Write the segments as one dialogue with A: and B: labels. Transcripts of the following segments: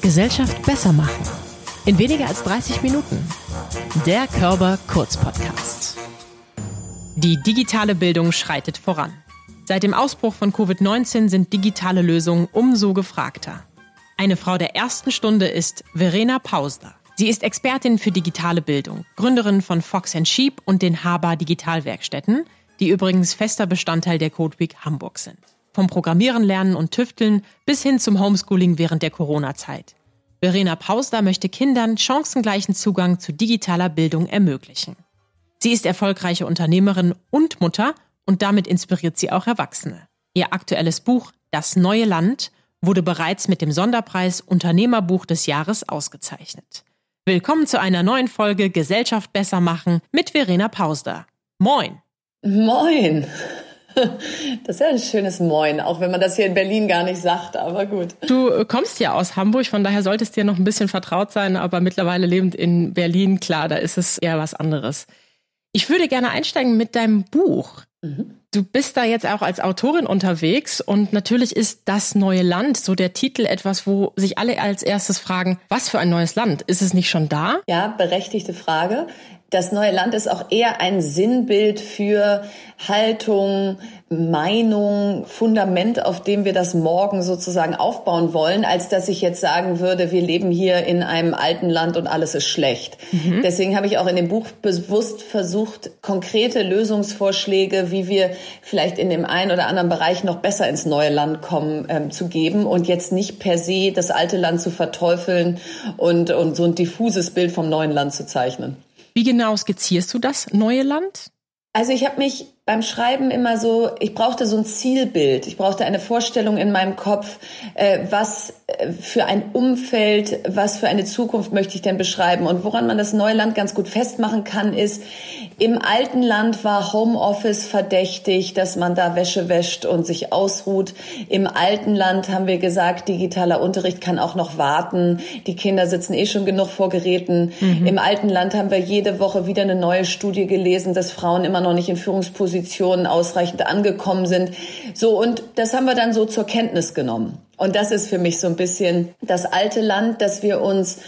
A: Gesellschaft besser machen. In weniger als 30 Minuten. Der Körper Kurz Podcast.
B: Die digitale Bildung schreitet voran. Seit dem Ausbruch von Covid-19 sind digitale Lösungen umso gefragter. Eine Frau der ersten Stunde ist Verena Pausler. Sie ist Expertin für digitale Bildung, Gründerin von Fox Sheep und den Haber Digitalwerkstätten, die übrigens fester Bestandteil der Code Week Hamburg sind. Vom Programmieren lernen und tüfteln bis hin zum Homeschooling während der Corona-Zeit. Verena Pausler möchte Kindern chancengleichen Zugang zu digitaler Bildung ermöglichen. Sie ist erfolgreiche Unternehmerin und Mutter und damit inspiriert sie auch Erwachsene. Ihr aktuelles Buch Das neue Land wurde bereits mit dem Sonderpreis Unternehmerbuch des Jahres ausgezeichnet. Willkommen zu einer neuen Folge Gesellschaft besser machen mit Verena Pausler. Moin!
C: Moin! Das ist ja ein schönes Moin, auch wenn man das hier in Berlin gar nicht sagt, aber gut.
B: Du äh, kommst ja aus Hamburg, von daher solltest dir noch ein bisschen vertraut sein, aber mittlerweile lebend in Berlin, klar, da ist es eher was anderes. Ich würde gerne einsteigen mit deinem Buch. Mhm. Du bist da jetzt auch als Autorin unterwegs und natürlich ist das neue Land, so der Titel, etwas, wo sich alle als erstes fragen, was für ein neues Land? Ist es nicht schon da?
C: Ja, berechtigte Frage das neue Land ist auch eher ein Sinnbild für Haltung, Meinung, Fundament, auf dem wir das morgen sozusagen aufbauen wollen, als dass ich jetzt sagen würde, wir leben hier in einem alten Land und alles ist schlecht. Mhm. Deswegen habe ich auch in dem Buch bewusst versucht, konkrete Lösungsvorschläge, wie wir vielleicht in dem einen oder anderen Bereich noch besser ins neue Land kommen, ähm, zu geben und jetzt nicht per se das alte Land zu verteufeln und, und so ein diffuses Bild vom neuen Land zu zeichnen.
B: Wie genau skizzierst du das neue Land?
C: Also ich habe mich beim Schreiben immer so, ich brauchte so ein Zielbild, ich brauchte eine Vorstellung in meinem Kopf, äh, was äh, für ein Umfeld, was für eine Zukunft möchte ich denn beschreiben. Und woran man das neue Land ganz gut festmachen kann, ist, im alten Land war Homeoffice verdächtig, dass man da Wäsche wäscht und sich ausruht. Im alten Land haben wir gesagt, digitaler Unterricht kann auch noch warten. Die Kinder sitzen eh schon genug vor Geräten. Mhm. Im alten Land haben wir jede Woche wieder eine neue Studie gelesen, dass Frauen immer noch nicht in Führungspositionen ausreichend angekommen sind. So, und das haben wir dann so zur Kenntnis genommen. Und das ist für mich so ein bisschen das alte Land, dass wir uns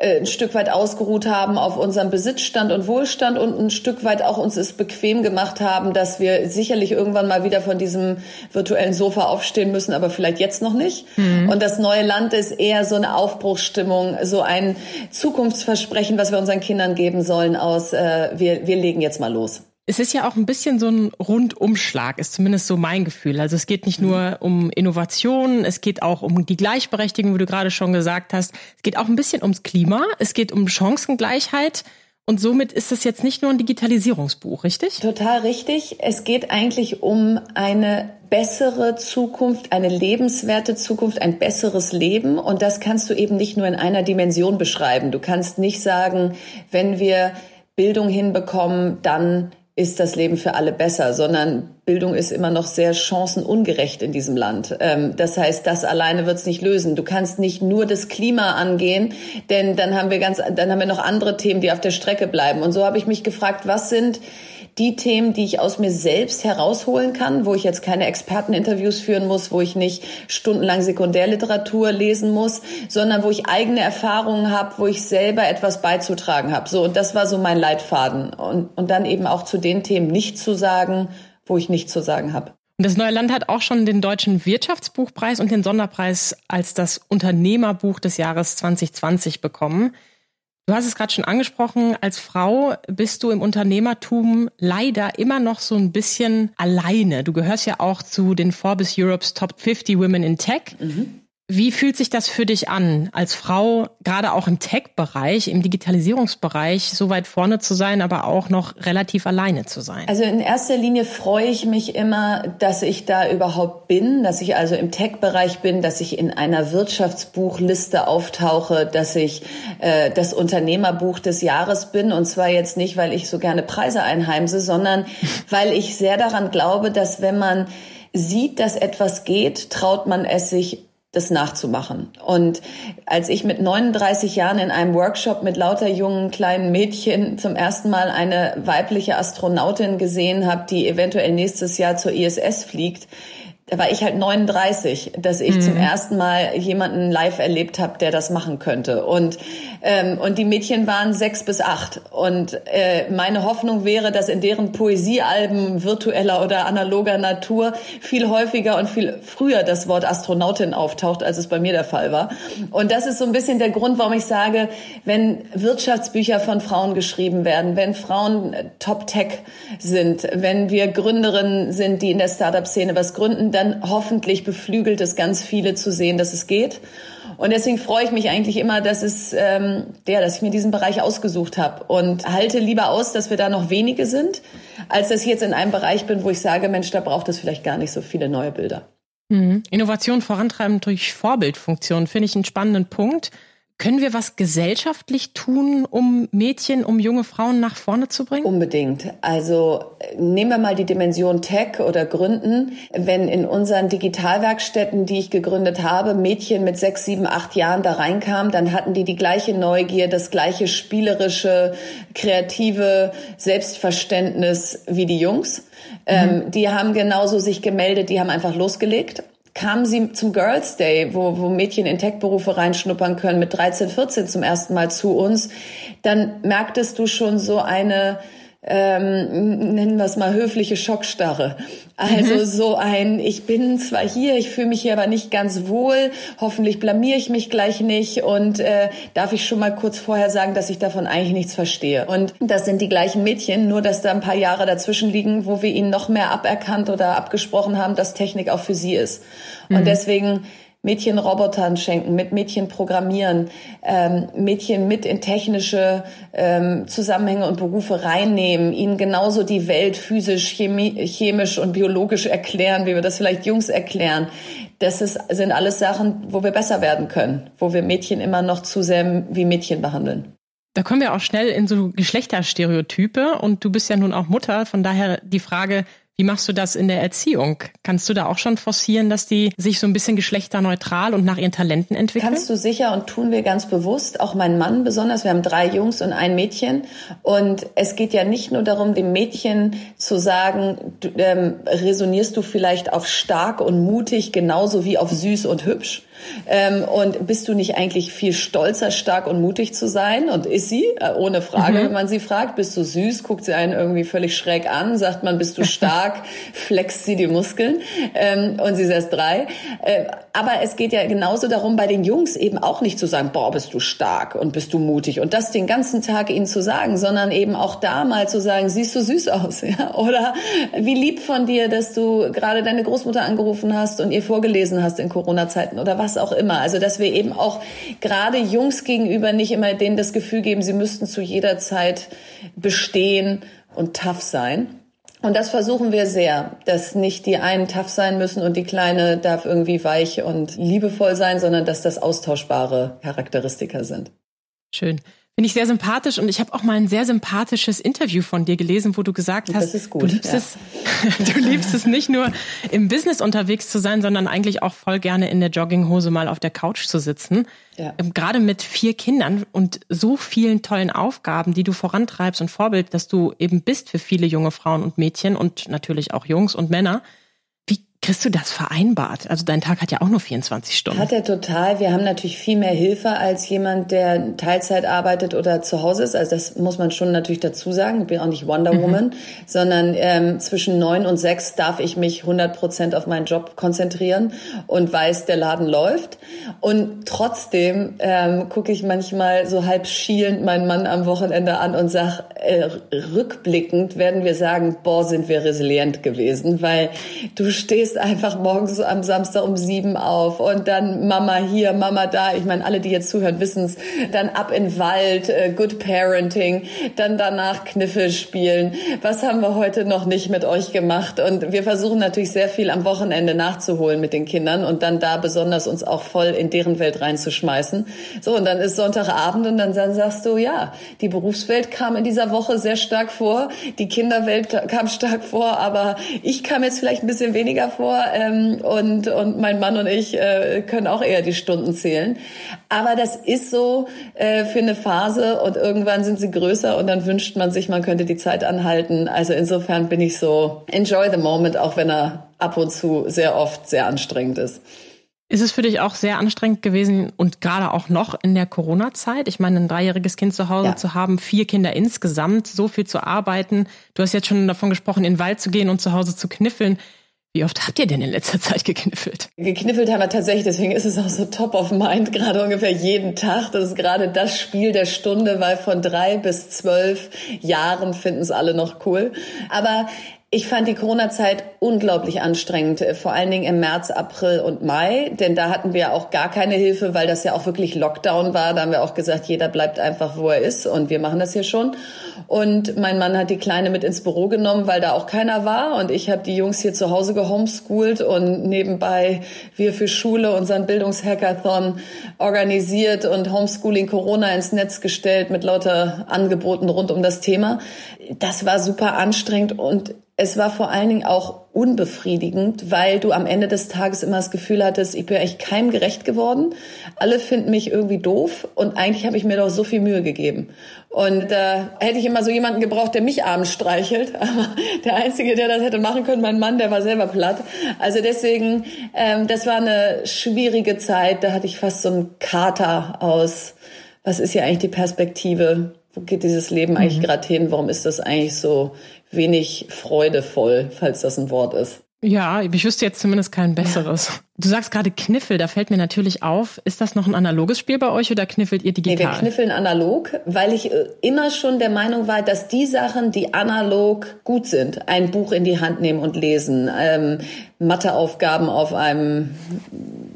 C: äh, ein Stück weit ausgeruht haben auf unserem Besitzstand und Wohlstand und ein Stück weit auch uns es bequem gemacht haben, dass wir sicherlich irgendwann mal wieder von diesem virtuellen Sofa aufstehen müssen, aber vielleicht jetzt noch nicht. Mhm. Und das neue Land ist eher so eine Aufbruchsstimmung, so ein Zukunftsversprechen, was wir unseren Kindern geben sollen aus, äh, wir, wir legen jetzt mal los.
B: Es ist ja auch ein bisschen so ein Rundumschlag, ist zumindest so mein Gefühl. Also es geht nicht nur um Innovation, es geht auch um die Gleichberechtigung, wie du gerade schon gesagt hast. Es geht auch ein bisschen ums Klima, es geht um Chancengleichheit. Und somit ist es jetzt nicht nur ein Digitalisierungsbuch, richtig?
C: Total richtig. Es geht eigentlich um eine bessere Zukunft, eine lebenswerte Zukunft, ein besseres Leben. Und das kannst du eben nicht nur in einer Dimension beschreiben. Du kannst nicht sagen, wenn wir Bildung hinbekommen, dann ist das Leben für alle besser, sondern Bildung ist immer noch sehr chancenungerecht in diesem Land. Ähm, das heißt, das alleine wird es nicht lösen. Du kannst nicht nur das Klima angehen, denn dann haben wir ganz, dann haben wir noch andere Themen, die auf der Strecke bleiben. Und so habe ich mich gefragt, was sind die Themen, die ich aus mir selbst herausholen kann, wo ich jetzt keine Experteninterviews führen muss, wo ich nicht stundenlang Sekundärliteratur lesen muss, sondern wo ich eigene Erfahrungen habe, wo ich selber etwas beizutragen habe. So, und das war so mein Leitfaden. Und, und dann eben auch zu den Themen nicht zu sagen, wo ich nichts zu sagen habe.
B: Das neue Land hat auch schon den Deutschen Wirtschaftsbuchpreis und den Sonderpreis als das Unternehmerbuch des Jahres 2020 bekommen. Du hast es gerade schon angesprochen, als Frau bist du im Unternehmertum leider immer noch so ein bisschen alleine. Du gehörst ja auch zu den Forbes Europe's Top 50 Women in Tech. Mhm. Wie fühlt sich das für dich an, als Frau, gerade auch im Tech-Bereich, im Digitalisierungsbereich, so weit vorne zu sein, aber auch noch relativ alleine zu sein?
C: Also in erster Linie freue ich mich immer, dass ich da überhaupt bin, dass ich also im Tech-Bereich bin, dass ich in einer Wirtschaftsbuchliste auftauche, dass ich äh, das Unternehmerbuch des Jahres bin. Und zwar jetzt nicht, weil ich so gerne Preise einheimse, sondern weil ich sehr daran glaube, dass wenn man sieht, dass etwas geht, traut man es sich das nachzumachen. Und als ich mit 39 Jahren in einem Workshop mit lauter jungen kleinen Mädchen zum ersten Mal eine weibliche Astronautin gesehen habe, die eventuell nächstes Jahr zur ISS fliegt, da war ich halt 39, dass ich mhm. zum ersten Mal jemanden live erlebt habe, der das machen könnte. Und ähm, und die Mädchen waren sechs bis acht. Und äh, meine Hoffnung wäre, dass in deren Poesiealben virtueller oder analoger Natur viel häufiger und viel früher das Wort Astronautin auftaucht, als es bei mir der Fall war. Und das ist so ein bisschen der Grund, warum ich sage, wenn Wirtschaftsbücher von Frauen geschrieben werden, wenn Frauen Top Tech sind, wenn wir Gründerinnen sind, die in der Startup-Szene was gründen, dann hoffentlich beflügelt es ganz viele zu sehen, dass es geht. Und deswegen freue ich mich eigentlich immer, dass es ähm, ja, dass ich mir diesen Bereich ausgesucht habe und halte lieber aus, dass wir da noch wenige sind, als dass ich jetzt in einem Bereich bin, wo ich sage, Mensch, da braucht es vielleicht gar nicht so viele neue Bilder.
B: Mhm. Innovation vorantreiben durch Vorbildfunktion finde ich einen spannenden Punkt. Können wir was gesellschaftlich tun, um Mädchen, um junge Frauen nach vorne zu bringen?
C: Unbedingt. Also nehmen wir mal die Dimension Tech oder Gründen. Wenn in unseren Digitalwerkstätten, die ich gegründet habe, Mädchen mit sechs, sieben, acht Jahren da reinkamen, dann hatten die die gleiche Neugier, das gleiche spielerische, kreative Selbstverständnis wie die Jungs. Mhm. Ähm, die haben genauso sich gemeldet, die haben einfach losgelegt kamen sie zum Girls Day, wo, wo Mädchen in Tech-Berufe reinschnuppern können, mit 13, 14 zum ersten Mal zu uns, dann merktest du schon so eine ähm, nennen wir es mal höfliche Schockstarre. Also mhm. so ein, ich bin zwar hier, ich fühle mich hier aber nicht ganz wohl, hoffentlich blamier ich mich gleich nicht und äh, darf ich schon mal kurz vorher sagen, dass ich davon eigentlich nichts verstehe. Und das sind die gleichen Mädchen, nur dass da ein paar Jahre dazwischen liegen, wo wir ihnen noch mehr aberkannt oder abgesprochen haben, dass Technik auch für sie ist. Mhm. Und deswegen Mädchen Robotern schenken, mit Mädchen programmieren, ähm, Mädchen mit in technische ähm, Zusammenhänge und Berufe reinnehmen, ihnen genauso die Welt physisch, chemi chemisch und biologisch erklären, wie wir das vielleicht Jungs erklären. Das ist, sind alles Sachen, wo wir besser werden können, wo wir Mädchen immer noch zu sehr wie Mädchen behandeln.
B: Da kommen wir auch schnell in so Geschlechterstereotype und du bist ja nun auch Mutter, von daher die Frage, wie machst du das in der Erziehung? Kannst du da auch schon forcieren, dass die sich so ein bisschen geschlechterneutral und nach ihren Talenten entwickeln?
C: Kannst du sicher und tun wir ganz bewusst. Auch mein Mann besonders. Wir haben drei Jungs und ein Mädchen. Und es geht ja nicht nur darum, dem Mädchen zu sagen, du, ähm, resonierst du vielleicht auf stark und mutig genauso wie auf süß und hübsch ähm, und bist du nicht eigentlich viel stolzer, stark und mutig zu sein? Und ist sie, äh, ohne Frage, mhm. wenn man sie fragt, bist du süß, guckt sie einen irgendwie völlig schräg an, sagt man, bist du stark, flext sie die Muskeln ähm, und sie ist erst drei. Äh, aber es geht ja genauso darum, bei den Jungs eben auch nicht zu sagen, boah, bist du stark und bist du mutig und das den ganzen Tag ihnen zu sagen, sondern eben auch da mal zu sagen, siehst du süß aus, ja? Oder wie lieb von dir, dass du gerade deine Großmutter angerufen hast und ihr vorgelesen hast in Corona-Zeiten oder was was auch immer. Also dass wir eben auch gerade Jungs gegenüber nicht immer denen das Gefühl geben, sie müssten zu jeder Zeit bestehen und tough sein. Und das versuchen wir sehr, dass nicht die einen tough sein müssen und die Kleine darf irgendwie weich und liebevoll sein, sondern dass das austauschbare Charakteristika sind.
B: Schön. Finde ich sehr sympathisch und ich habe auch mal ein sehr sympathisches Interview von dir gelesen, wo du gesagt hast,
C: gut,
B: du liebst
C: ja.
B: es, du liebst es nicht nur im Business unterwegs zu sein, sondern eigentlich auch voll gerne in der Jogginghose mal auf der Couch zu sitzen. Ja. Ähm, gerade mit vier Kindern und so vielen tollen Aufgaben, die du vorantreibst und Vorbild, dass du eben bist für viele junge Frauen und Mädchen und natürlich auch Jungs und Männer. Kriegst du das vereinbart? Also dein Tag hat ja auch nur 24 Stunden.
C: Hat er total. Wir haben natürlich viel mehr Hilfe als jemand, der Teilzeit arbeitet oder zu Hause ist. Also das muss man schon natürlich dazu sagen. Ich bin auch nicht Wonder mhm. Woman, sondern ähm, zwischen neun und sechs darf ich mich 100 Prozent auf meinen Job konzentrieren und weiß, der Laden läuft. Und trotzdem ähm, gucke ich manchmal so halb schielend meinen Mann am Wochenende an und sag, äh, rückblickend werden wir sagen, boah, sind wir resilient gewesen, weil du stehst stehst einfach morgens am Samstag um sieben auf und dann Mama hier, Mama da. Ich meine, alle, die jetzt zuhören, wissen es. Dann ab in Wald, äh, Good Parenting, dann danach Kniffel spielen. Was haben wir heute noch nicht mit euch gemacht? Und wir versuchen natürlich sehr viel am Wochenende nachzuholen mit den Kindern und dann da besonders uns auch voll in deren Welt reinzuschmeißen. So, und dann ist Sonntagabend und dann sagst du, ja, die Berufswelt kam in dieser Woche sehr stark vor, die Kinderwelt kam stark vor, aber ich kam jetzt vielleicht ein bisschen weniger vor vor ähm, und, und mein Mann und ich äh, können auch eher die Stunden zählen. Aber das ist so äh, für eine Phase und irgendwann sind sie größer und dann wünscht man sich, man könnte die Zeit anhalten. Also insofern bin ich so, enjoy the moment, auch wenn er ab und zu sehr oft sehr anstrengend ist.
B: Ist es für dich auch sehr anstrengend gewesen und gerade auch noch in der Corona-Zeit? Ich meine, ein dreijähriges Kind zu Hause ja. zu haben, vier Kinder insgesamt, so viel zu arbeiten. Du hast jetzt schon davon gesprochen, in den Wald zu gehen und zu Hause zu kniffeln. Wie oft habt ihr denn in letzter Zeit gekniffelt?
C: Gekniffelt haben wir tatsächlich, deswegen ist es auch so top of mind, gerade ungefähr jeden Tag. Das ist gerade das Spiel der Stunde, weil von drei bis zwölf Jahren finden es alle noch cool. Aber ich fand die Corona-Zeit unglaublich anstrengend, äh, vor allen Dingen im März, April und Mai, denn da hatten wir auch gar keine Hilfe, weil das ja auch wirklich Lockdown war. Da haben wir auch gesagt, jeder bleibt einfach, wo er ist und wir machen das hier schon. Und mein Mann hat die Kleine mit ins Büro genommen, weil da auch keiner war und ich habe die Jungs hier zu Hause gehomeschoolt und nebenbei wir für Schule unseren Bildungshackathon organisiert und Homeschooling Corona ins Netz gestellt mit lauter Angeboten rund um das Thema. Das war super anstrengend und es war vor allen Dingen auch unbefriedigend, weil du am Ende des Tages immer das Gefühl hattest, ich bin echt keinem gerecht geworden. Alle finden mich irgendwie doof und eigentlich habe ich mir doch so viel Mühe gegeben. Und äh, hätte ich immer so jemanden gebraucht, der mich abends streichelt. Aber der Einzige, der das hätte machen können, mein Mann, der war selber platt. Also deswegen, ähm, das war eine schwierige Zeit. Da hatte ich fast so einen Kater aus, was ist hier eigentlich die Perspektive? Wo geht dieses Leben eigentlich mhm. gerade hin? Warum ist das eigentlich so wenig freudevoll, falls das ein Wort ist.
B: Ja, ich wüsste jetzt zumindest kein besseres. Du sagst gerade Kniffel, da fällt mir natürlich auf, ist das noch ein analoges Spiel bei euch oder kniffelt ihr digital?
C: Nee, wir kniffeln analog, weil ich äh, immer schon der Meinung war, dass die Sachen, die analog gut sind, ein Buch in die Hand nehmen und lesen, ähm, Matheaufgaben auf einem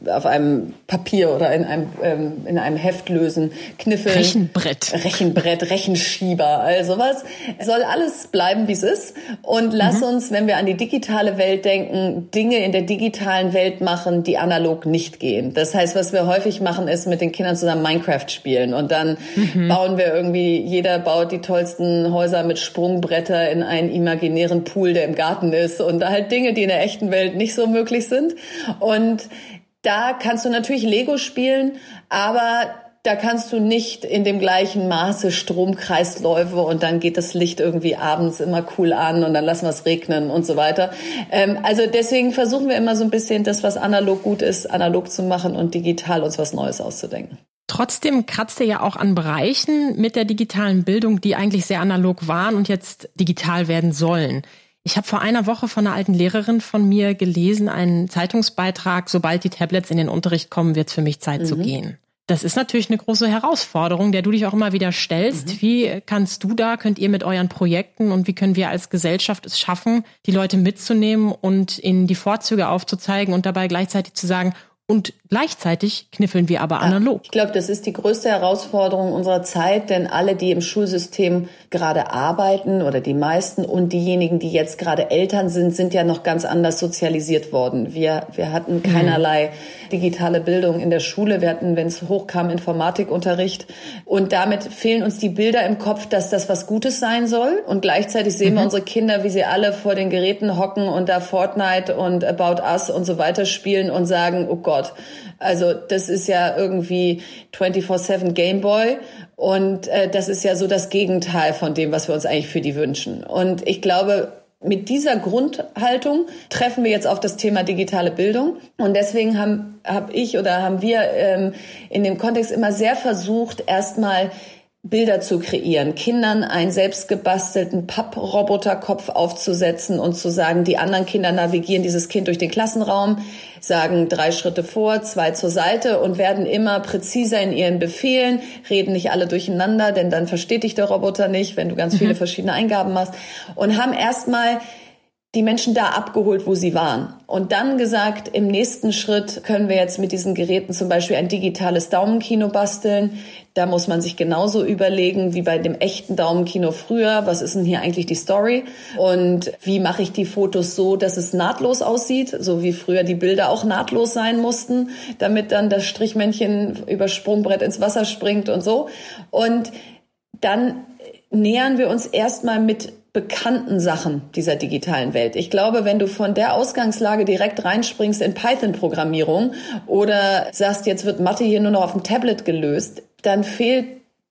C: auf einem Papier oder in einem ähm, in einem Heft lösen, kniffeln,
B: Rechenbrett,
C: Rechenbrett, Rechenschieber, also was soll alles bleiben, wie es ist und lass mhm. uns, wenn wir an die digitale Welt denken, Dinge in der digitalen Welt machen die analog nicht gehen. Das heißt, was wir häufig machen, ist mit den Kindern zusammen Minecraft spielen und dann mhm. bauen wir irgendwie, jeder baut die tollsten Häuser mit Sprungbretter in einen imaginären Pool, der im Garten ist und da halt Dinge, die in der echten Welt nicht so möglich sind. Und da kannst du natürlich Lego spielen, aber da kannst du nicht in dem gleichen Maße Stromkreisläufe und dann geht das Licht irgendwie abends immer cool an und dann lassen wir es regnen und so weiter. Ähm, also deswegen versuchen wir immer so ein bisschen das, was analog gut ist, analog zu machen und digital uns was Neues auszudenken.
B: Trotzdem kratzt ihr ja auch an Bereichen mit der digitalen Bildung, die eigentlich sehr analog waren und jetzt digital werden sollen. Ich habe vor einer Woche von einer alten Lehrerin von mir gelesen, einen Zeitungsbeitrag, sobald die Tablets in den Unterricht kommen, wird es für mich Zeit mhm. zu gehen. Das ist natürlich eine große Herausforderung, der du dich auch immer wieder stellst. Mhm. Wie kannst du da, könnt ihr mit euren Projekten und wie können wir als Gesellschaft es schaffen, die Leute mitzunehmen und ihnen die Vorzüge aufzuzeigen und dabei gleichzeitig zu sagen, und gleichzeitig kniffeln wir aber analog.
C: ich glaube, das ist die größte Herausforderung unserer Zeit, denn alle, die im Schulsystem gerade arbeiten oder die meisten und diejenigen, die jetzt gerade Eltern sind, sind ja noch ganz anders sozialisiert worden. Wir, wir hatten keinerlei digitale Bildung in der Schule. Wir hatten, wenn es hochkam, Informatikunterricht. Und damit fehlen uns die Bilder im Kopf, dass das was Gutes sein soll. Und gleichzeitig sehen mhm. wir unsere Kinder, wie sie alle vor den Geräten hocken und da Fortnite und About Us und so weiter spielen und sagen, oh Gott, Gott. Also das ist ja irgendwie 24-7 Gameboy und äh, das ist ja so das Gegenteil von dem, was wir uns eigentlich für die wünschen. Und ich glaube, mit dieser Grundhaltung treffen wir jetzt auf das Thema digitale Bildung. Und deswegen haben hab ich oder haben wir ähm, in dem Kontext immer sehr versucht, erstmal Bilder zu kreieren, Kindern einen selbstgebastelten Papproboterkopf aufzusetzen und zu sagen, die anderen Kinder navigieren dieses Kind durch den Klassenraum, sagen drei Schritte vor, zwei zur Seite und werden immer präziser in ihren Befehlen, reden nicht alle durcheinander, denn dann versteht dich der Roboter nicht, wenn du ganz viele mhm. verschiedene Eingaben machst und haben erstmal die Menschen da abgeholt, wo sie waren. Und dann gesagt, im nächsten Schritt können wir jetzt mit diesen Geräten zum Beispiel ein digitales Daumenkino basteln. Da muss man sich genauso überlegen wie bei dem echten Daumenkino früher. Was ist denn hier eigentlich die Story? Und wie mache ich die Fotos so, dass es nahtlos aussieht? So wie früher die Bilder auch nahtlos sein mussten, damit dann das Strichmännchen über Sprungbrett ins Wasser springt und so. Und dann nähern wir uns erstmal mit bekannten Sachen dieser digitalen Welt. Ich glaube, wenn du von der Ausgangslage direkt reinspringst in Python-Programmierung oder sagst, jetzt wird Mathe hier nur noch auf dem Tablet gelöst, dann fehlt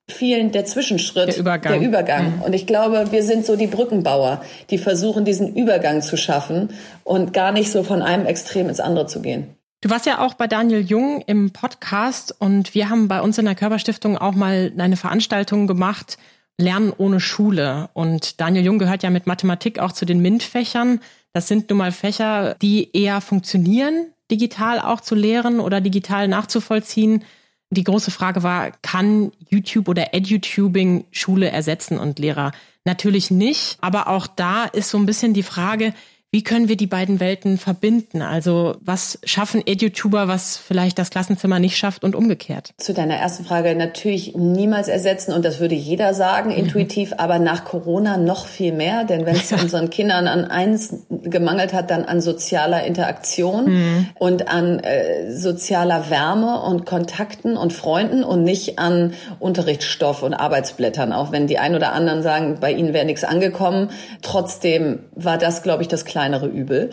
C: vielen der Zwischenschritt,
B: der Übergang.
C: Der Übergang. Mhm. Und ich glaube, wir sind so die Brückenbauer, die versuchen, diesen Übergang zu schaffen und gar nicht so von einem Extrem ins andere zu gehen.
B: Du warst ja auch bei Daniel Jung im Podcast und wir haben bei uns in der Körperstiftung auch mal eine Veranstaltung gemacht, Lernen ohne Schule. Und Daniel Jung gehört ja mit Mathematik auch zu den MINT-Fächern. Das sind nun mal Fächer, die eher funktionieren, digital auch zu lehren oder digital nachzuvollziehen. Die große Frage war, kann YouTube oder EduTubing Schule ersetzen und Lehrer? Natürlich nicht, aber auch da ist so ein bisschen die Frage, wie können wir die beiden Welten verbinden? Also was schaffen EduTuber, was vielleicht das Klassenzimmer nicht schafft und umgekehrt?
C: Zu deiner ersten Frage natürlich niemals ersetzen und das würde jeder sagen mhm. intuitiv, aber nach Corona noch viel mehr, denn wenn es unseren Kindern an eins gemangelt hat, dann an sozialer Interaktion mhm. und an äh, sozialer Wärme und Kontakten und Freunden und nicht an Unterrichtsstoff und Arbeitsblättern, auch wenn die ein oder anderen sagen, bei ihnen wäre nichts angekommen. Trotzdem war das, glaube ich, das kleine kleinere Übel.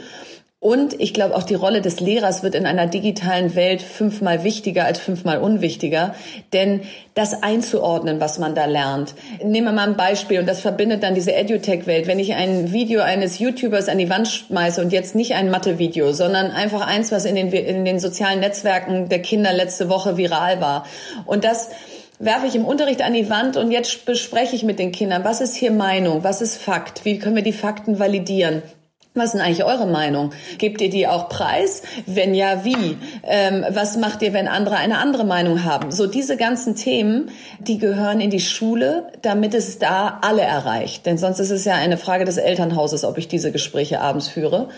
C: Und ich glaube, auch die Rolle des Lehrers wird in einer digitalen Welt fünfmal wichtiger als fünfmal unwichtiger. Denn das einzuordnen, was man da lernt. Nehmen wir mal ein Beispiel und das verbindet dann diese EduTech-Welt. Wenn ich ein Video eines YouTubers an die Wand schmeiße und jetzt nicht ein Mathe-Video, sondern einfach eins, was in den, in den sozialen Netzwerken der Kinder letzte Woche viral war. Und das werfe ich im Unterricht an die Wand und jetzt bespreche ich mit den Kindern, was ist hier Meinung, was ist Fakt, wie können wir die Fakten validieren. Was ist denn eigentlich eure Meinung? Gebt ihr die auch preis? Wenn ja, wie? Ähm, was macht ihr, wenn andere eine andere Meinung haben? So diese ganzen Themen, die gehören in die Schule, damit es da alle erreicht. Denn sonst ist es ja eine Frage des Elternhauses, ob ich diese Gespräche abends führe.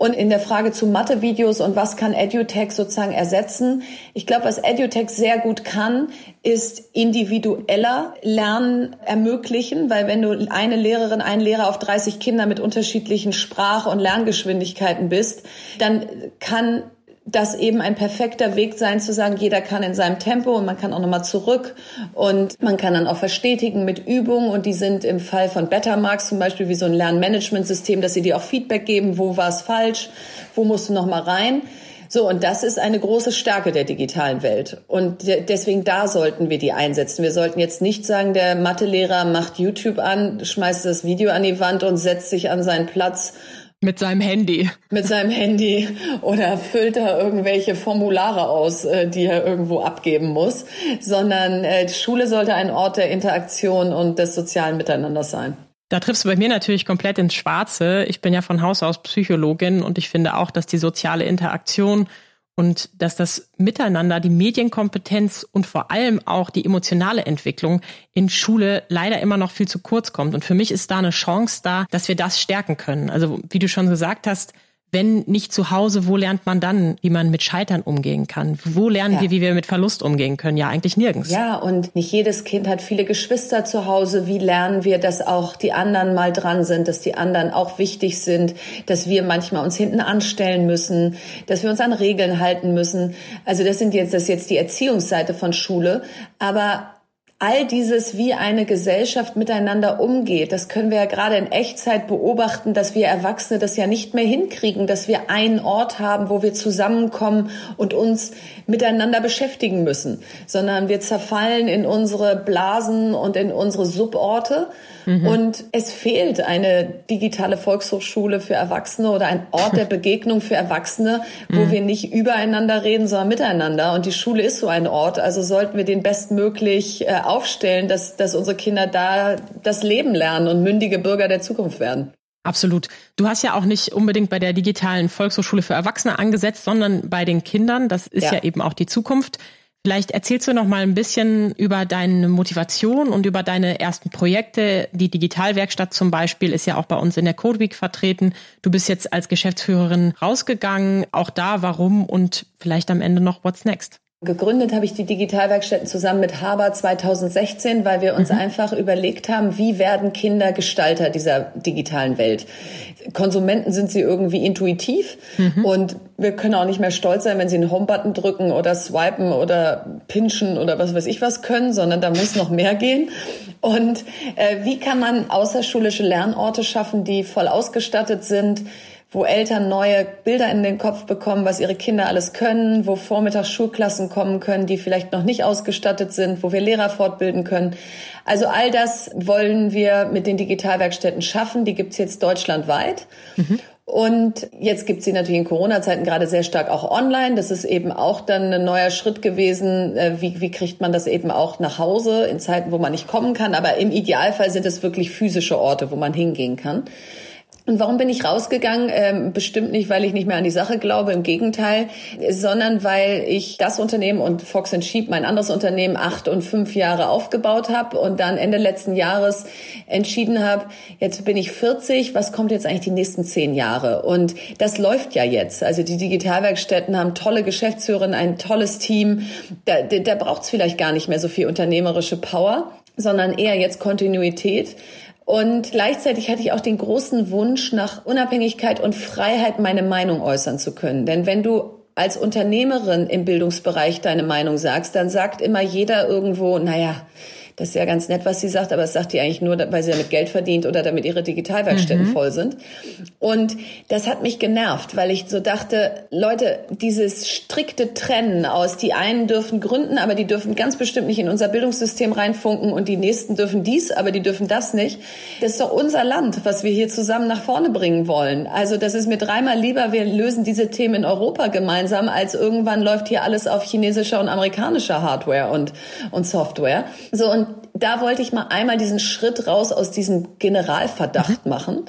C: Und in der Frage zu Mathe-Videos und was kann EduTech sozusagen ersetzen? Ich glaube, was EduTech sehr gut kann, ist individueller Lernen ermöglichen, weil wenn du eine Lehrerin, ein Lehrer auf 30 Kinder mit unterschiedlichen Sprach- und Lerngeschwindigkeiten bist, dann kann das eben ein perfekter Weg sein zu sagen, jeder kann in seinem Tempo und man kann auch nochmal zurück und man kann dann auch verstetigen mit Übungen und die sind im Fall von Bettermarks zum Beispiel wie so ein Lernmanagementsystem, dass sie dir auch Feedback geben, wo war es falsch, wo musst du nochmal rein. So, und das ist eine große Stärke der digitalen Welt. Und deswegen da sollten wir die einsetzen. Wir sollten jetzt nicht sagen, der Mathelehrer macht YouTube an, schmeißt das Video an die Wand und setzt sich an seinen Platz
B: mit seinem Handy.
C: Mit seinem Handy oder füllt er irgendwelche Formulare aus, äh, die er irgendwo abgeben muss, sondern äh, die Schule sollte ein Ort der Interaktion und des sozialen Miteinanders sein.
B: Da triffst du bei mir natürlich komplett ins Schwarze. Ich bin ja von Haus aus Psychologin und ich finde auch, dass die soziale Interaktion und dass das Miteinander, die Medienkompetenz und vor allem auch die emotionale Entwicklung in Schule leider immer noch viel zu kurz kommt. Und für mich ist da eine Chance da, dass wir das stärken können. Also wie du schon gesagt hast, wenn nicht zu Hause, wo lernt man dann, wie man mit Scheitern umgehen kann? Wo lernen ja. wir, wie wir mit Verlust umgehen können? Ja, eigentlich nirgends.
C: Ja, und nicht jedes Kind hat viele Geschwister zu Hause. Wie lernen wir, dass auch die anderen mal dran sind, dass die anderen auch wichtig sind, dass wir manchmal uns hinten anstellen müssen, dass wir uns an Regeln halten müssen? Also das sind jetzt, das ist jetzt die Erziehungsseite von Schule. Aber all dieses, wie eine Gesellschaft miteinander umgeht, das können wir ja gerade in Echtzeit beobachten, dass wir Erwachsene das ja nicht mehr hinkriegen, dass wir einen Ort haben, wo wir zusammenkommen und uns miteinander beschäftigen müssen, sondern wir zerfallen in unsere Blasen und in unsere Suborte. Mhm. Und es fehlt eine digitale Volkshochschule für Erwachsene oder ein Ort der Begegnung für Erwachsene, wo mhm. wir nicht übereinander reden, sondern miteinander. Und die Schule ist so ein Ort, also sollten wir den bestmöglich äh, aufstellen, dass, dass unsere Kinder da das Leben lernen und mündige Bürger der Zukunft werden.
B: Absolut. Du hast ja auch nicht unbedingt bei der digitalen Volkshochschule für Erwachsene angesetzt, sondern bei den Kindern. Das ist ja, ja eben auch die Zukunft. Vielleicht erzählst du noch mal ein bisschen über deine Motivation und über deine ersten Projekte. Die Digitalwerkstatt zum Beispiel ist ja auch bei uns in der Code Week vertreten. Du bist jetzt als Geschäftsführerin rausgegangen. Auch da, warum und vielleicht am Ende noch What's Next?
C: Gegründet habe ich die Digitalwerkstätten zusammen mit Haber 2016, weil wir uns mhm. einfach überlegt haben, wie werden Kinder Gestalter dieser digitalen Welt. Konsumenten sind sie irgendwie intuitiv mhm. und wir können auch nicht mehr stolz sein, wenn sie einen Home-Button drücken oder swipen oder pinchen oder was weiß ich was können, sondern da muss noch mehr gehen. Und äh, wie kann man außerschulische Lernorte schaffen, die voll ausgestattet sind? wo Eltern neue Bilder in den Kopf bekommen, was ihre Kinder alles können, wo vormittags Schulklassen kommen können, die vielleicht noch nicht ausgestattet sind, wo wir Lehrer fortbilden können. Also all das wollen wir mit den Digitalwerkstätten schaffen. Die gibt's jetzt deutschlandweit. Mhm. Und jetzt gibt sie natürlich in Corona-Zeiten gerade sehr stark auch online. Das ist eben auch dann ein neuer Schritt gewesen. Äh, wie, wie kriegt man das eben auch nach Hause in Zeiten, wo man nicht kommen kann? Aber im Idealfall sind es wirklich physische Orte, wo man hingehen kann. Und warum bin ich rausgegangen? Ähm, bestimmt nicht, weil ich nicht mehr an die Sache glaube, im Gegenteil, sondern weil ich das Unternehmen und Fox Sheep, mein anderes Unternehmen, acht und fünf Jahre aufgebaut habe und dann Ende letzten Jahres entschieden habe, jetzt bin ich 40, was kommt jetzt eigentlich die nächsten zehn Jahre? Und das läuft ja jetzt. Also die Digitalwerkstätten haben tolle Geschäftsführerinnen, ein tolles Team. Da, da, da braucht es vielleicht gar nicht mehr so viel unternehmerische Power sondern eher jetzt Kontinuität. Und gleichzeitig hatte ich auch den großen Wunsch nach Unabhängigkeit und Freiheit, meine Meinung äußern zu können. Denn wenn du als Unternehmerin im Bildungsbereich deine Meinung sagst, dann sagt immer jeder irgendwo, naja, das ist ja ganz nett, was sie sagt, aber das sagt die eigentlich nur, weil sie damit Geld verdient oder damit ihre Digitalwerkstätten mhm. voll sind. Und das hat mich genervt, weil ich so dachte, Leute, dieses strikte Trennen aus, die einen dürfen gründen, aber die dürfen ganz bestimmt nicht in unser Bildungssystem reinfunken und die nächsten dürfen dies, aber die dürfen das nicht. Das ist doch unser Land, was wir hier zusammen nach vorne bringen wollen. Also das ist mir dreimal lieber, wir lösen diese Themen in Europa gemeinsam, als irgendwann läuft hier alles auf chinesischer und amerikanischer Hardware und, und Software. So, und da wollte ich mal einmal diesen Schritt raus aus diesem Generalverdacht mhm. machen.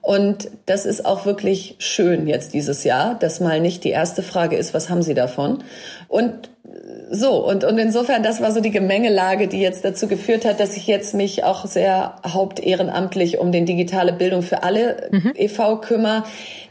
C: Und das ist auch wirklich schön jetzt dieses Jahr, dass mal nicht die erste Frage ist, was haben Sie davon? Und so, und, und insofern, das war so die Gemengelage, die jetzt dazu geführt hat, dass ich jetzt mich auch sehr hauptehrenamtlich um den digitale Bildung für alle mhm. e.V. kümmere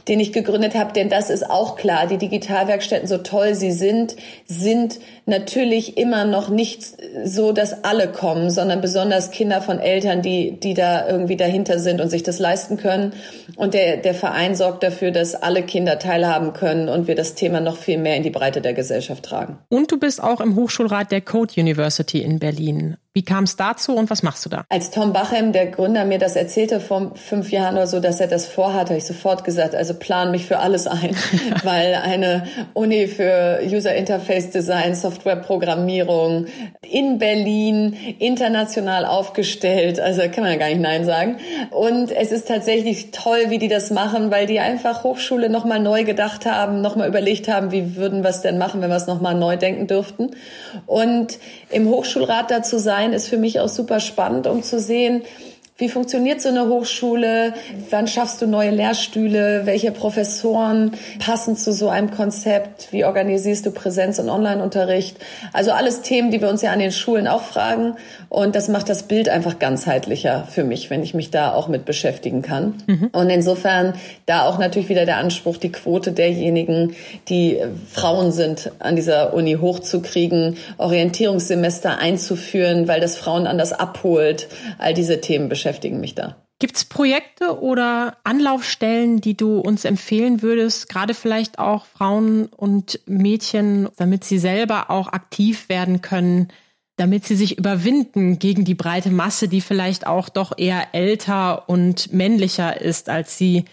C: den ich gegründet habe, denn das ist auch klar, die Digitalwerkstätten, so toll sie sind, sind natürlich immer noch nicht so, dass alle kommen, sondern besonders Kinder von Eltern, die, die da irgendwie dahinter sind und sich das leisten können. Und der, der Verein sorgt dafür, dass alle Kinder teilhaben können und wir das Thema noch viel mehr in die Breite der Gesellschaft tragen.
B: Und du bist auch im Hochschulrat der Code University in Berlin. Wie kam es dazu und was machst du da?
C: Als Tom Bachem, der Gründer, mir das erzählte vor fünf Jahren oder so, dass er das vorhat, habe ich sofort gesagt, also plan mich für alles ein, weil eine Uni für User Interface Design, Softwareprogrammierung in Berlin, international aufgestellt, also kann man ja gar nicht Nein sagen. Und es ist tatsächlich toll, wie die das machen, weil die einfach Hochschule nochmal neu gedacht haben, nochmal überlegt haben, wie würden wir es denn machen, wenn wir es nochmal neu denken dürften. Und im Hochschulrat dazu sein, sein ist für mich auch super spannend, um zu sehen, wie funktioniert so eine Hochschule? Wann schaffst du neue Lehrstühle? Welche Professoren passen zu so einem Konzept? Wie organisierst du Präsenz- und Online-Unterricht? Also alles Themen, die wir uns ja an den Schulen auch fragen. Und das macht das Bild einfach ganzheitlicher für mich, wenn ich mich da auch mit beschäftigen kann. Mhm. Und insofern da auch natürlich wieder der Anspruch, die Quote derjenigen, die Frauen sind, an dieser Uni hochzukriegen, Orientierungssemester einzuführen, weil das Frauen anders abholt. All diese Themen beschäftigen beschäftigen mich da.
B: Gibt es Projekte oder Anlaufstellen, die du uns empfehlen würdest, gerade vielleicht auch Frauen und Mädchen, damit sie selber auch aktiv werden können, damit sie sich überwinden gegen die breite Masse, die vielleicht auch doch eher älter und männlicher ist als sie?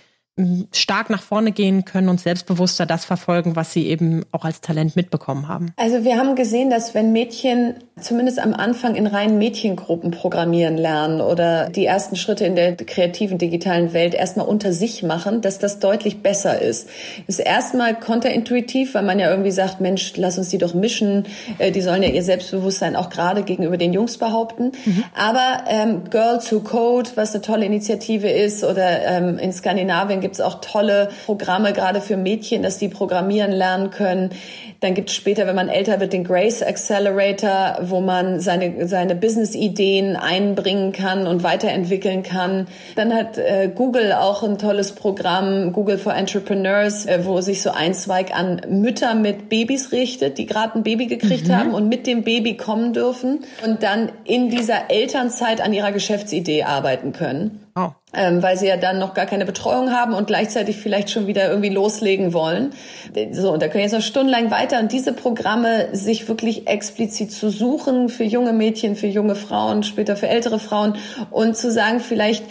B: stark nach vorne gehen können und selbstbewusster das verfolgen, was sie eben auch als Talent mitbekommen haben?
C: Also wir haben gesehen, dass wenn Mädchen zumindest am Anfang in reinen Mädchengruppen programmieren lernen oder die ersten Schritte in der kreativen digitalen Welt erstmal unter sich machen, dass das deutlich besser ist. Ist erstmal konterintuitiv, weil man ja irgendwie sagt, Mensch, lass uns die doch mischen. Äh, die sollen ja ihr Selbstbewusstsein auch gerade gegenüber den Jungs behaupten. Mhm. Aber ähm, Girls Who Code, was eine tolle Initiative ist, oder ähm, in Skandinavien gibt es auch tolle Programme, gerade für Mädchen, dass die programmieren lernen können. Dann gibt es später, wenn man älter wird, den Grace Accelerator, wo man seine, seine Business-Ideen einbringen kann und weiterentwickeln kann. Dann hat äh, Google auch ein tolles Programm, Google for Entrepreneurs, äh, wo sich so ein Zweig an Mütter mit Babys richtet, die gerade ein Baby gekriegt mhm. haben und mit dem Baby kommen dürfen und dann in dieser Elternzeit an ihrer Geschäftsidee arbeiten können. Oh. Ähm, weil sie ja dann noch gar keine Betreuung haben und gleichzeitig vielleicht schon wieder irgendwie loslegen wollen. So, und da können jetzt noch stundenlang weiter und diese Programme sich wirklich explizit zu suchen für junge Mädchen, für junge Frauen, später für ältere Frauen und zu sagen, vielleicht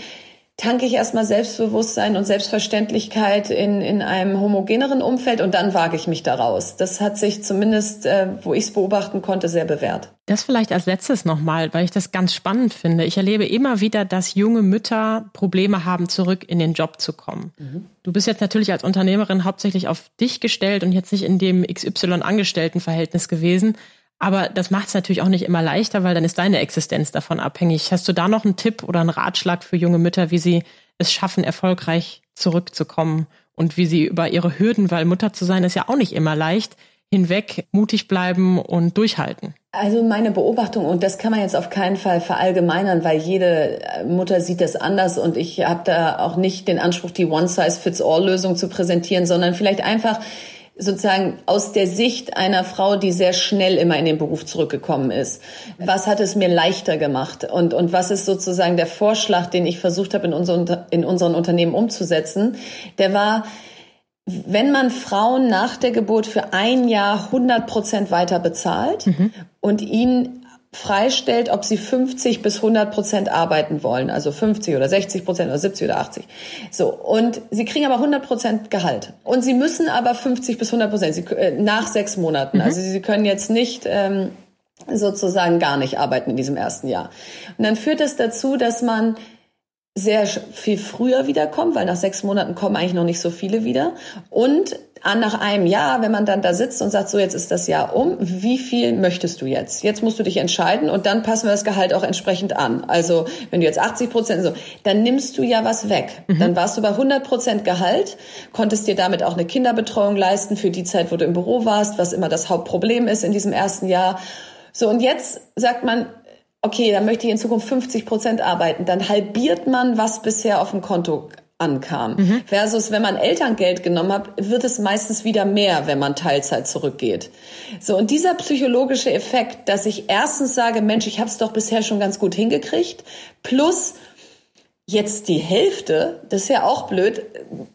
C: tanke ich erstmal Selbstbewusstsein und Selbstverständlichkeit in, in einem homogeneren Umfeld und dann wage ich mich daraus. Das hat sich zumindest, äh, wo ich es beobachten konnte, sehr bewährt.
B: Das vielleicht als letztes nochmal, weil ich das ganz spannend finde. Ich erlebe immer wieder, dass junge Mütter Probleme haben, zurück in den Job zu kommen. Mhm. Du bist jetzt natürlich als Unternehmerin hauptsächlich auf dich gestellt und jetzt nicht in dem XY-Angestelltenverhältnis gewesen. Aber das macht es natürlich auch nicht immer leichter, weil dann ist deine Existenz davon abhängig. Hast du da noch einen Tipp oder einen Ratschlag für junge Mütter, wie sie es schaffen, erfolgreich zurückzukommen und wie sie über ihre Hürden, weil Mutter zu sein ist ja auch nicht immer leicht, hinweg mutig bleiben und durchhalten?
C: Also meine Beobachtung, und das kann man jetzt auf keinen Fall verallgemeinern, weil jede Mutter sieht das anders und ich habe da auch nicht den Anspruch, die One-Size-Fits-All-Lösung zu präsentieren, sondern vielleicht einfach sozusagen aus der Sicht einer Frau, die sehr schnell immer in den Beruf zurückgekommen ist. Was hat es mir leichter gemacht? Und, und was ist sozusagen der Vorschlag, den ich versucht habe, in, unser, in unseren Unternehmen umzusetzen? Der war, wenn man Frauen nach der Geburt für ein Jahr 100 Prozent weiter bezahlt mhm. und ihnen freistellt, ob sie 50 bis 100 Prozent arbeiten wollen, also 50 oder 60 Prozent oder 70 oder 80. So und sie kriegen aber 100 Prozent Gehalt und sie müssen aber 50 bis 100 Prozent äh, nach sechs Monaten. Mhm. Also sie können jetzt nicht ähm, sozusagen gar nicht arbeiten in diesem ersten Jahr. Und dann führt das dazu, dass man sehr viel früher wiederkommt, weil nach sechs Monaten kommen eigentlich noch nicht so viele wieder. Und nach einem Jahr, wenn man dann da sitzt und sagt, so jetzt ist das Jahr um, wie viel möchtest du jetzt? Jetzt musst du dich entscheiden und dann passen wir das Gehalt auch entsprechend an. Also wenn du jetzt 80 Prozent so, dann nimmst du ja was weg. Mhm. Dann warst du bei 100 Prozent Gehalt, konntest dir damit auch eine Kinderbetreuung leisten für die Zeit, wo du im Büro warst, was immer das Hauptproblem ist in diesem ersten Jahr. So und jetzt sagt man, okay, dann möchte ich in Zukunft 50 Prozent arbeiten, dann halbiert man, was bisher auf dem Konto ankam. Mhm. Versus, wenn man Elterngeld genommen hat, wird es meistens wieder mehr, wenn man Teilzeit zurückgeht. So, und dieser psychologische Effekt, dass ich erstens sage, Mensch, ich habe es doch bisher schon ganz gut hingekriegt, plus Jetzt die Hälfte, das ist ja auch blöd,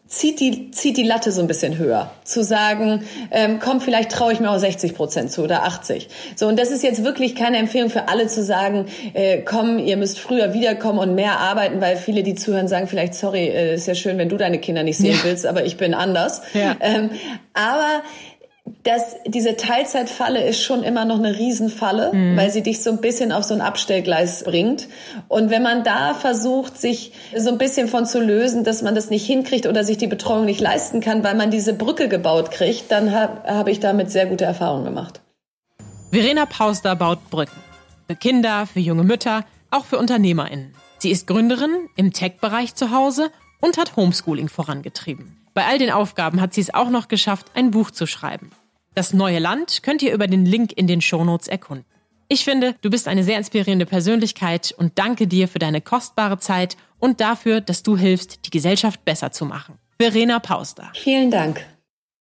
C: zieht die, zieht die Latte so ein bisschen höher. Zu sagen, ähm, komm, vielleicht traue ich mir auch 60 Prozent zu oder 80. So, und das ist jetzt wirklich keine Empfehlung für alle zu sagen, äh, komm, ihr müsst früher wiederkommen und mehr arbeiten, weil viele, die zuhören, sagen vielleicht, sorry, äh, ist ja schön, wenn du deine Kinder nicht sehen ja. willst, aber ich bin anders. Ja. Ähm, aber dass diese Teilzeitfalle ist schon immer noch eine Riesenfalle, mhm. weil sie dich so ein bisschen auf so ein Abstellgleis bringt. Und wenn man da versucht, sich so ein bisschen von zu lösen, dass man das nicht hinkriegt oder sich die Betreuung nicht leisten kann, weil man diese Brücke gebaut kriegt, dann habe hab ich damit sehr gute Erfahrungen gemacht.
B: Verena Pauster baut Brücken. Für Kinder, für junge Mütter, auch für UnternehmerInnen. Sie ist Gründerin im Tech-Bereich zu Hause und hat Homeschooling vorangetrieben. Bei all den Aufgaben hat sie es auch noch geschafft, ein Buch zu schreiben. Das neue Land könnt ihr über den Link in den Shownotes erkunden. Ich finde, du bist eine sehr inspirierende Persönlichkeit und danke dir für deine kostbare Zeit und dafür, dass du hilfst, die Gesellschaft besser zu machen. Verena Pauster.
C: Vielen Dank.